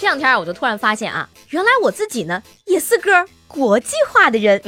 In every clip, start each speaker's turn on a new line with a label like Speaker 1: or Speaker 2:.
Speaker 1: 这两天啊，我就突然发现啊，原来我自己呢也是个。国际化的人，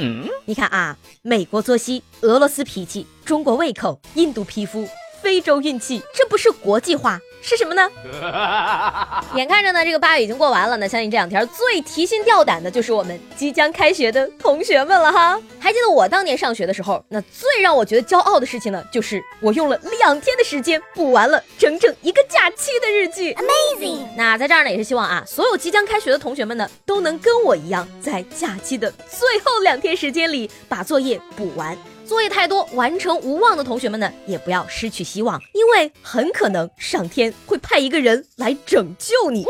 Speaker 1: 你看啊，美国作息，俄罗斯脾气，中国胃口，印度皮肤，非洲运气，这不是国际化。是什么呢？眼看着呢，这个八月已经过完了，那相信这两天最提心吊胆的就是我们即将开学的同学们了哈。还记得我当年上学的时候，那最让我觉得骄傲的事情呢，就是我用了两天的时间补完了整整一个假期的日记，amazing。那在这儿呢，也是希望啊，所有即将开学的同学们呢，都能跟我一样，在假期的最后两天时间里把作业补完。作业太多，完成无望的同学们呢，也不要失去希望，因为很可能上天会派一个人来拯救你。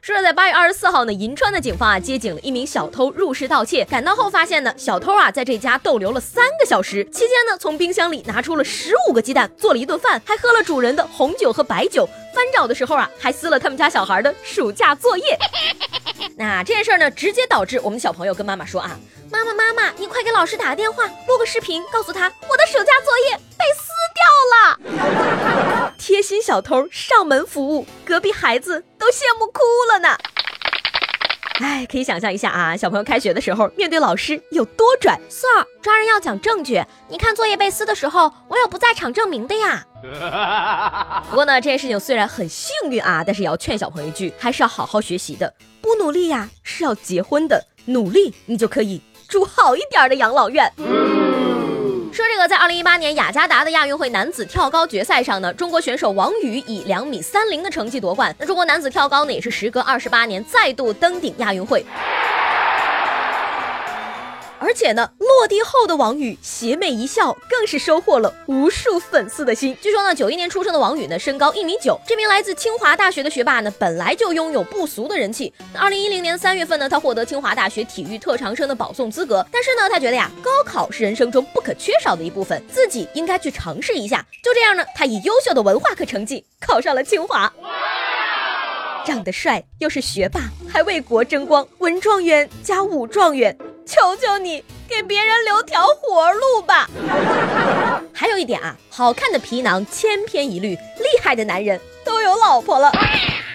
Speaker 1: 说在八月二十四号呢，银川的警方啊接警了一名小偷入室盗窃，赶到后发现呢，小偷啊在这家逗留了三个小时，期间呢从冰箱里拿出了十五个鸡蛋，做了一顿饭，还喝了主人的红酒和白酒。翻找的时候啊，还撕了他们家小孩的暑假作业。那这件事呢，直接导致我们小朋友跟妈妈说啊。妈妈，妈妈，你快给老师打个电话，录个视频，告诉他我的暑假作业被撕掉了。贴心小偷上门服务，隔壁孩子都羡慕哭了呢。哎，可以想象一下啊，小朋友开学的时候面对老师有多拽。Sir，抓人要讲证据，你看作业被撕的时候，我有不在场证明的呀。不过呢，这件事情虽然很幸运啊，但是也要劝小朋友一句，还是要好好学习的。努力呀，是要结婚的。努力，你就可以。住好一点的养老院。说这个，在二零一八年雅加达的亚运会男子跳高决赛上呢，中国选手王宇以两米三零的成绩夺冠。那中国男子跳高呢，也是时隔二十八年再度登顶亚运会。而且呢，落地后的王宇邪魅一笑，更是收获了无数粉丝的心。据说呢，九一年出生的王宇呢，身高一米九。这名来自清华大学的学霸呢，本来就拥有不俗的人气。二零一零年三月份呢，他获得清华大学体育特长生的保送资格。但是呢，他觉得呀，高考是人生中不可缺少的一部分，自己应该去尝试一下。就这样呢，他以优秀的文化课成绩考上了清华。长得帅，又是学霸，还为国争光，文状元加武状元。求求你给别人留条活路吧！还有一点啊，好看的皮囊千篇一律，厉害的男人都有老婆了。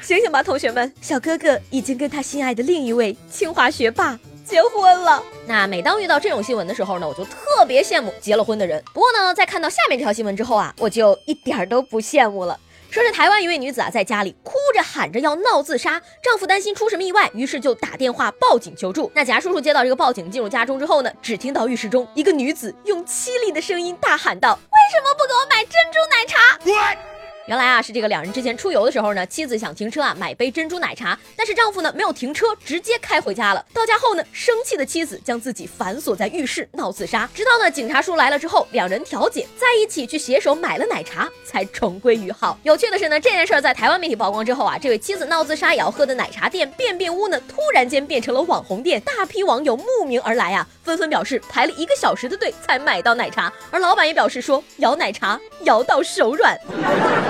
Speaker 1: 醒醒吧，同学们，小哥哥已经跟他心爱的另一位清华学霸结婚了。那每当遇到这种新闻的时候呢，我就特别羡慕结了婚的人。不过呢，在看到下面这条新闻之后啊，我就一点都不羡慕了。说是台湾一位女子啊，在家里哭着喊着要闹自杀，丈夫担心出什么意外，于是就打电话报警求助。那贾叔叔接到这个报警，进入家中之后呢，只听到浴室中一个女子用凄厉的声音大喊道：“为什么不给我买珍珠奶茶？”原来啊，是这个两人之前出游的时候呢，妻子想停车啊买杯珍珠奶茶，但是丈夫呢没有停车，直接开回家了。到家后呢，生气的妻子将自己反锁在浴室闹自杀，直到呢警察叔来了之后，两人调解，在一起去携手买了奶茶，才重归于好。有趣的是呢，这件事在台湾媒体曝光之后啊，这位妻子闹自杀也要喝的奶茶店便便屋呢，突然间变成了网红店，大批网友慕名而来啊，纷纷表示排了一个小时的队才买到奶茶，而老板也表示说摇奶茶摇到手软。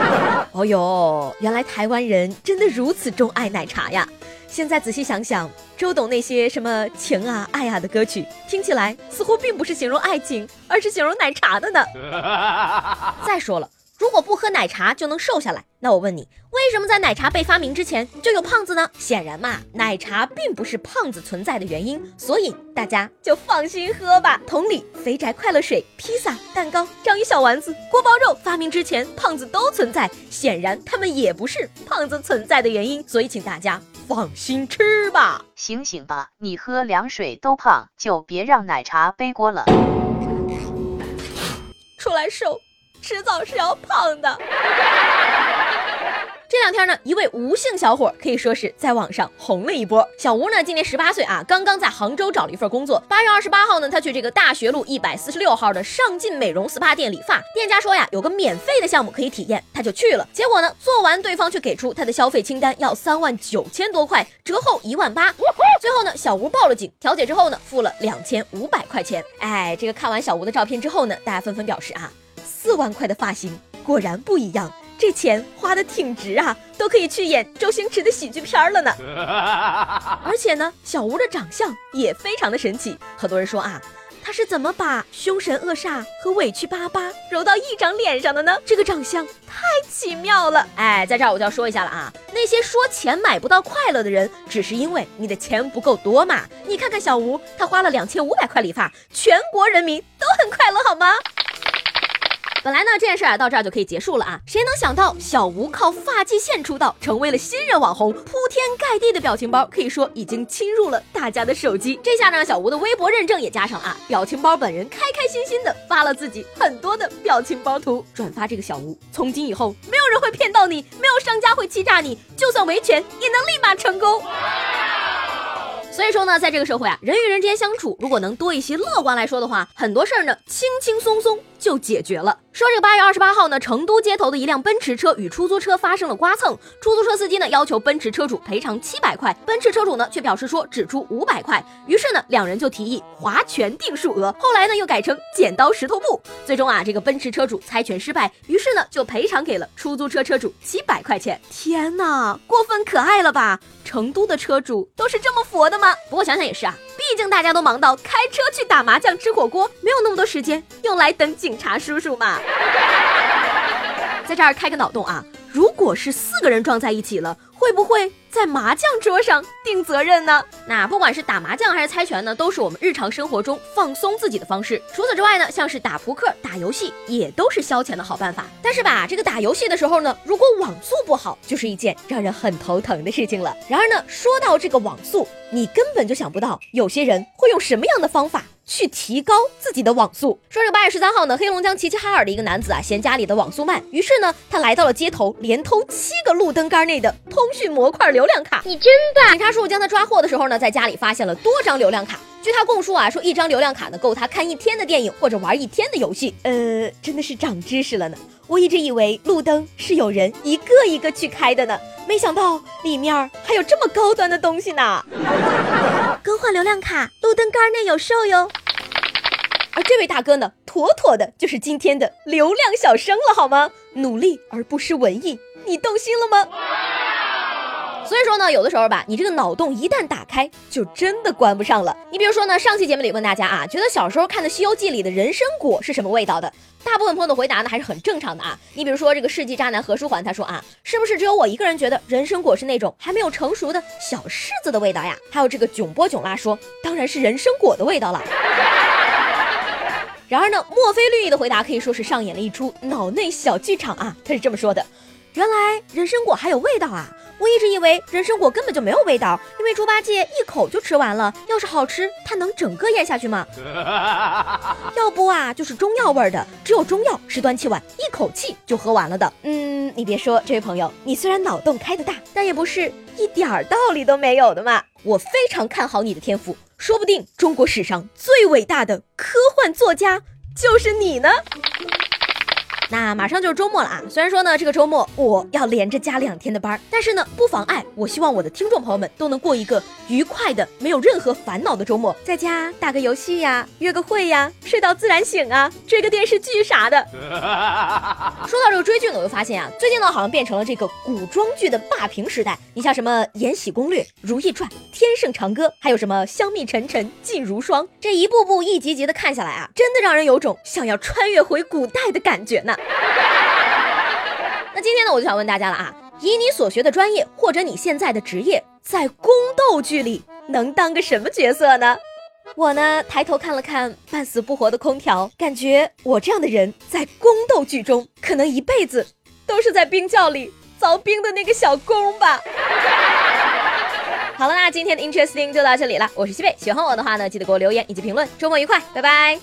Speaker 1: 哦哟，原来台湾人真的如此钟爱奶茶呀！现在仔细想想，周董那些什么情啊、爱啊的歌曲，听起来似乎并不是形容爱情，而是形容奶茶的呢。再说了。如果不喝奶茶就能瘦下来，那我问你，为什么在奶茶被发明之前就有胖子呢？显然嘛，奶茶并不是胖子存在的原因，所以大家就放心喝吧。同理，肥宅快乐水、披萨、蛋糕、章鱼小丸子、锅包肉发明之前，胖子都存在，显然他们也不是胖子存在的原因，所以请大家放心吃吧。
Speaker 2: 醒醒吧，你喝凉水都胖，就别让奶茶背锅了。
Speaker 1: 出来瘦。迟早是要胖的。这两天呢，一位吴姓小伙可以说是在网上红了一波。小吴呢，今年十八岁啊，刚刚在杭州找了一份工作。八月二十八号呢，他去这个大学路一百四十六号的上进美容 SPA 店理发，店家说呀，有个免费的项目可以体验，他就去了。结果呢，做完对方却给出他的消费清单要三万九千多块，折后一万八。最后呢，小吴报了警，调解之后呢，付了两千五百块钱。哎，这个看完小吴的照片之后呢，大家纷纷表示啊，四万块的发型果然不一样。这钱花的挺值啊，都可以去演周星驰的喜剧片了呢。而且呢，小吴的长相也非常的神奇。很多人说啊，他是怎么把凶神恶煞和委屈巴巴揉到一张脸上的呢？这个长相太奇妙了。哎，在这儿我就要说一下了啊，那些说钱买不到快乐的人，只是因为你的钱不够多嘛。你看看小吴，他花了两千五百块理发，全国人民都很快乐，好吗？本来呢，这件事啊到这儿就可以结束了啊！谁能想到小吴靠发际线出道，成为了新人网红，铺天盖地的表情包可以说已经侵入了大家的手机。这下呢，小吴的微博认证也加上了啊！表情包本人开开心心的发了自己很多的表情包图，转发这个小吴。从今以后，没有人会骗到你，没有商家会欺诈你，就算维权也能立马成功。所以说呢，在这个社会啊，人与人之间相处，如果能多一些乐观来说的话，很多事儿呢，轻轻松松就解决了。说这个八月二十八号呢，成都街头的一辆奔驰车与出租车发生了刮蹭，出租车司机呢要求奔驰车主赔偿七百块，奔驰车主呢却表示说只出五百块，于是呢两人就提议划拳定数额，后来呢又改成剪刀石头布，最终啊这个奔驰车主猜拳失败，于是呢就赔偿给了出租车车主七百块钱。天哪，过分可爱了吧？成都的车主都是这么佛的吗？不过想想也是啊，毕竟大家都忙到开车去打麻将、吃火锅，没有那么多时间用来等警察叔叔嘛。在这儿开个脑洞啊，如果是四个人撞在一起了，会不会？在麻将桌上定责任呢？那不管是打麻将还是猜拳呢，都是我们日常生活中放松自己的方式。除此之外呢，像是打扑克、打游戏，也都是消遣的好办法。但是吧，这个打游戏的时候呢，如果网速不好，就是一件让人很头疼的事情了。然而呢，说到这个网速，你根本就想不到有些人会用什么样的方法去提高自己的网速。说这个八月十三号呢，黑龙江齐齐哈尔的一个男子啊，嫌家里的网速慢，于是呢，他来到了街头，连偷七个路灯杆内的通讯模块。流量卡，
Speaker 3: 你真棒！
Speaker 1: 警察叔叔将他抓获的时候呢，在家里发现了多张流量卡。据他供述啊，说一张流量卡呢，够他看一天的电影或者玩一天的游戏。呃，真的是长知识了呢。我一直以为路灯是有人一个一个去开的呢，没想到里面还有这么高端的东西呢。更换流量卡，路灯杆内有售哟。而这位大哥呢，妥妥的就是今天的流量小生了，好吗？努力而不失文艺，你动心了吗？所以说呢，有的时候吧，你这个脑洞一旦打开，就真的关不上了。你比如说呢，上期节目里问大家啊，觉得小时候看的《西游记》里的人参果是什么味道的？大部分朋友的回答呢还是很正常的啊。你比如说这个世纪渣男何书桓，他说啊，是不是只有我一个人觉得人参果是那种还没有成熟的小柿子的味道呀？还有这个囧波囧拉说，当然是人参果的味道了。然而呢，墨菲绿意的回答可以说是上演了一出脑内小剧场啊。他是这么说的。原来人参果还有味道啊！我一直以为人参果根本就没有味道，因为猪八戒一口就吃完了。要是好吃，他能整个咽下去吗？要不啊，就是中药味的，只有中药是端起碗一口气就喝完了的。嗯，你别说，这位朋友，你虽然脑洞开得大，但也不是一点儿道理都没有的嘛。我非常看好你的天赋，说不定中国史上最伟大的科幻作家就是你呢。那马上就是周末了啊！虽然说呢，这个周末我要连着加两天的班，但是呢，不妨碍我希望我的听众朋友们都能过一个愉快的、没有任何烦恼的周末，在家打个游戏呀，约个会呀，睡到自然醒啊，追个电视剧啥的。说到这个追剧呢，我就发现啊，最近呢好像变成了这个古装剧的霸屏时代。你像什么《延禧攻略》《如懿传》《天盛长歌》，还有什么《香蜜沉沉烬如霜》，这一步步一集集的看下来啊，真的让人有种想要穿越回古代的感觉呢。那今天呢，我就想问大家了啊，以你所学的专业或者你现在的职业，在宫斗剧里能当个什么角色呢？我呢，抬头看了看半死不活的空调，感觉我这样的人在宫斗剧中，可能一辈子都是在冰窖里凿冰的那个小工吧。好了，那今天的 Interesting 就到这里了，我是西贝，喜欢我的话呢，记得给我留言以及评论，周末愉快，拜拜。